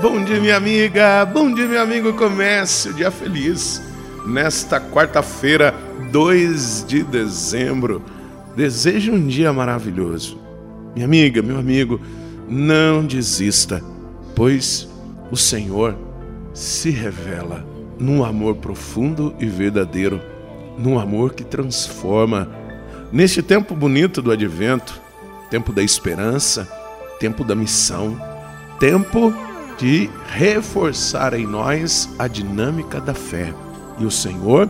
Bom dia, minha amiga. Bom dia, meu amigo. Comece o dia feliz. Nesta quarta-feira, 2 de dezembro. Desejo um dia maravilhoso. Minha amiga, meu amigo, não desista, pois o Senhor se revela num amor profundo e verdadeiro, num amor que transforma. Neste tempo bonito do advento, tempo da esperança, tempo da missão, tempo de reforçar em nós a dinâmica da fé. E o Senhor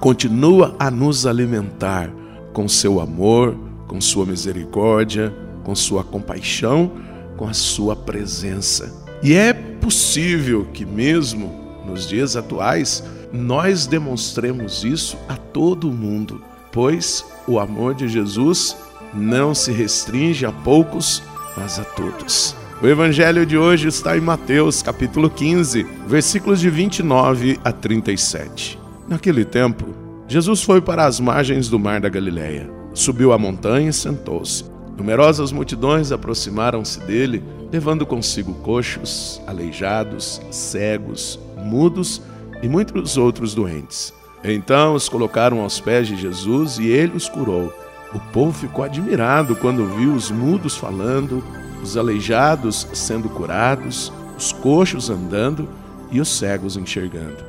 continua a nos alimentar com seu amor, com sua misericórdia, com sua compaixão, com a sua presença. E é possível que, mesmo nos dias atuais, nós demonstremos isso a todo mundo, pois o amor de Jesus não se restringe a poucos, mas a todos. O evangelho de hoje está em Mateus, capítulo 15, versículos de 29 a 37. Naquele tempo, Jesus foi para as margens do mar da Galileia, subiu a montanha e sentou-se. Numerosas multidões aproximaram-se dele, levando consigo coxos, aleijados, cegos, mudos e muitos outros doentes. Então os colocaram aos pés de Jesus e ele os curou. O povo ficou admirado quando viu os mudos falando, os aleijados sendo curados, os coxos andando e os cegos enxergando.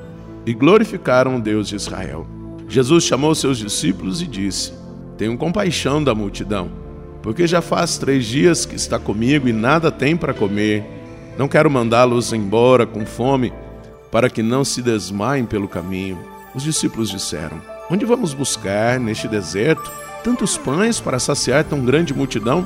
E glorificaram o Deus de Israel. Jesus chamou seus discípulos e disse: Tenham compaixão da multidão, porque já faz três dias que está comigo e nada tem para comer. Não quero mandá-los embora com fome, para que não se desmaiem pelo caminho. Os discípulos disseram: Onde vamos buscar neste deserto tantos pães para saciar tão grande multidão?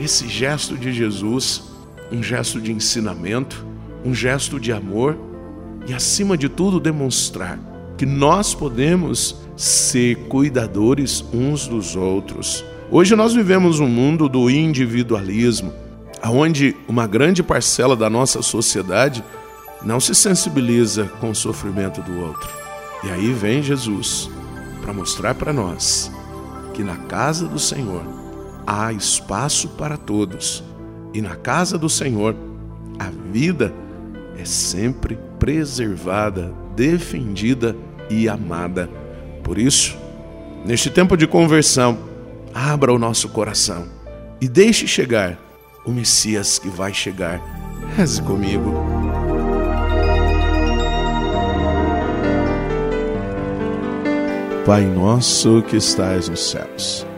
esse gesto de Jesus, um gesto de ensinamento, um gesto de amor e, acima de tudo, demonstrar que nós podemos ser cuidadores uns dos outros. Hoje nós vivemos um mundo do individualismo, onde uma grande parcela da nossa sociedade não se sensibiliza com o sofrimento do outro. E aí vem Jesus para mostrar para nós que na casa do Senhor há espaço para todos. E na casa do Senhor, a vida é sempre preservada, defendida e amada. Por isso, neste tempo de conversão, abra o nosso coração e deixe chegar o Messias que vai chegar. Reze comigo. Pai nosso que estais nos céus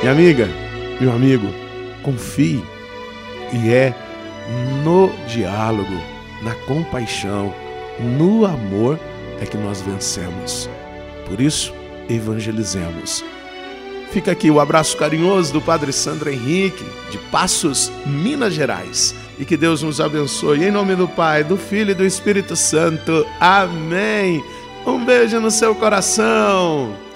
Minha amiga, meu amigo, confie. E é no diálogo, na compaixão, no amor é que nós vencemos. Por isso, evangelizemos. Fica aqui o abraço carinhoso do Padre Sandro Henrique, de Passos, Minas Gerais. E que Deus nos abençoe. Em nome do Pai, do Filho e do Espírito Santo. Amém. Um beijo no seu coração.